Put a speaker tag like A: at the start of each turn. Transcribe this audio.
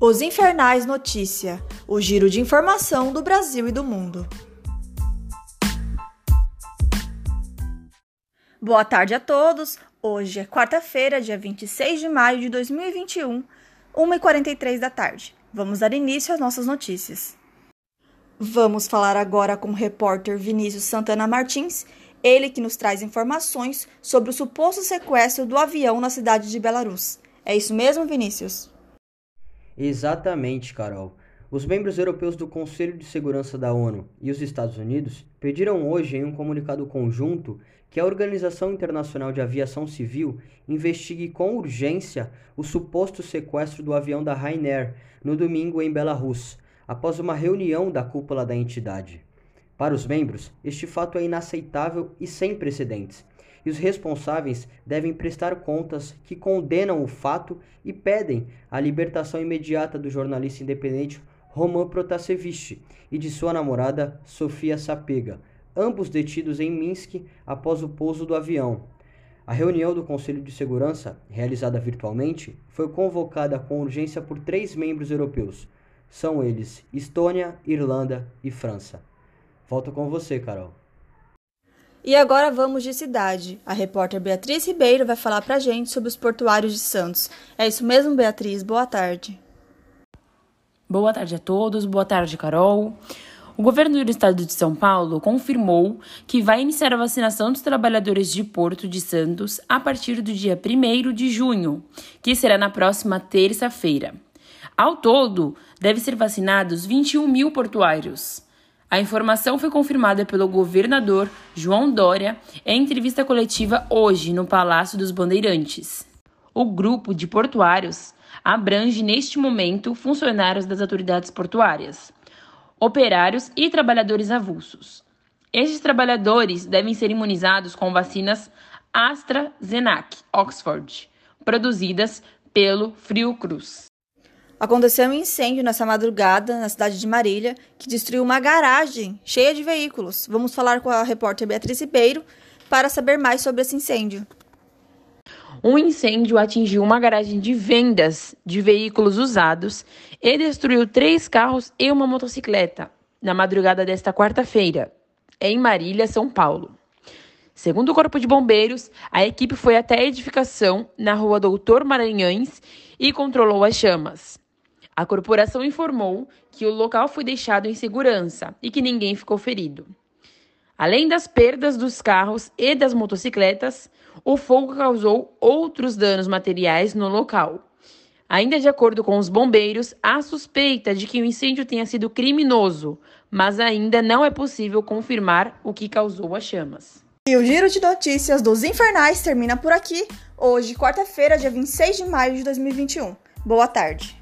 A: Os Infernais Notícia, o giro de informação do Brasil e do mundo. Boa tarde a todos. Hoje é quarta-feira, dia 26 de maio de 2021, 1h43 da tarde. Vamos dar início às nossas notícias. Vamos falar agora com o repórter Vinícius Santana Martins, ele que nos traz informações sobre o suposto sequestro do avião na cidade de Belarus. É isso mesmo, Vinícius?
B: Exatamente, Carol. Os membros europeus do Conselho de Segurança da ONU e os Estados Unidos pediram hoje em um comunicado conjunto que a Organização Internacional de Aviação Civil investigue com urgência o suposto sequestro do avião da Ryanair no domingo em Belarus, após uma reunião da cúpula da entidade. Para os membros, este fato é inaceitável e sem precedentes e os responsáveis devem prestar contas que condenam o fato e pedem a libertação imediata do jornalista independente Roman Protasevich e de sua namorada Sofia Sapega, ambos detidos em Minsk após o pouso do avião. A reunião do Conselho de Segurança, realizada virtualmente, foi convocada com urgência por três membros europeus. São eles Estônia, Irlanda e França. Volto com você, Carol.
A: E agora vamos de cidade. A repórter Beatriz Ribeiro vai falar pra gente sobre os portuários de Santos. É isso mesmo, Beatriz? Boa tarde.
C: Boa tarde a todos, boa tarde, Carol. O governo do estado de São Paulo confirmou que vai iniciar a vacinação dos trabalhadores de Porto de Santos a partir do dia 1 de junho, que será na próxima terça-feira. Ao todo, devem ser vacinados 21 mil portuários. A informação foi confirmada pelo governador João Dória em entrevista coletiva hoje no Palácio dos Bandeirantes. O grupo de portuários abrange neste momento funcionários das autoridades portuárias, operários e trabalhadores avulsos. Estes trabalhadores devem ser imunizados com vacinas AstraZeneca Oxford, produzidas pelo Frio Cruz.
A: Aconteceu um incêndio nessa madrugada na cidade de Marília que destruiu uma garagem cheia de veículos. Vamos falar com a repórter Beatriz Ribeiro para saber mais sobre esse incêndio.
C: Um incêndio atingiu uma garagem de vendas de veículos usados e destruiu três carros e uma motocicleta na madrugada desta quarta-feira, em Marília, São Paulo. Segundo o Corpo de Bombeiros, a equipe foi até a edificação na rua Doutor Maranhães e controlou as chamas. A corporação informou que o local foi deixado em segurança e que ninguém ficou ferido. Além das perdas dos carros e das motocicletas, o fogo causou outros danos materiais no local. Ainda de acordo com os bombeiros, há suspeita de que o incêndio tenha sido criminoso, mas ainda não é possível confirmar o que causou as chamas.
A: E o giro de notícias dos Infernais termina por aqui, hoje, quarta-feira, dia 26 de maio de 2021. Boa tarde.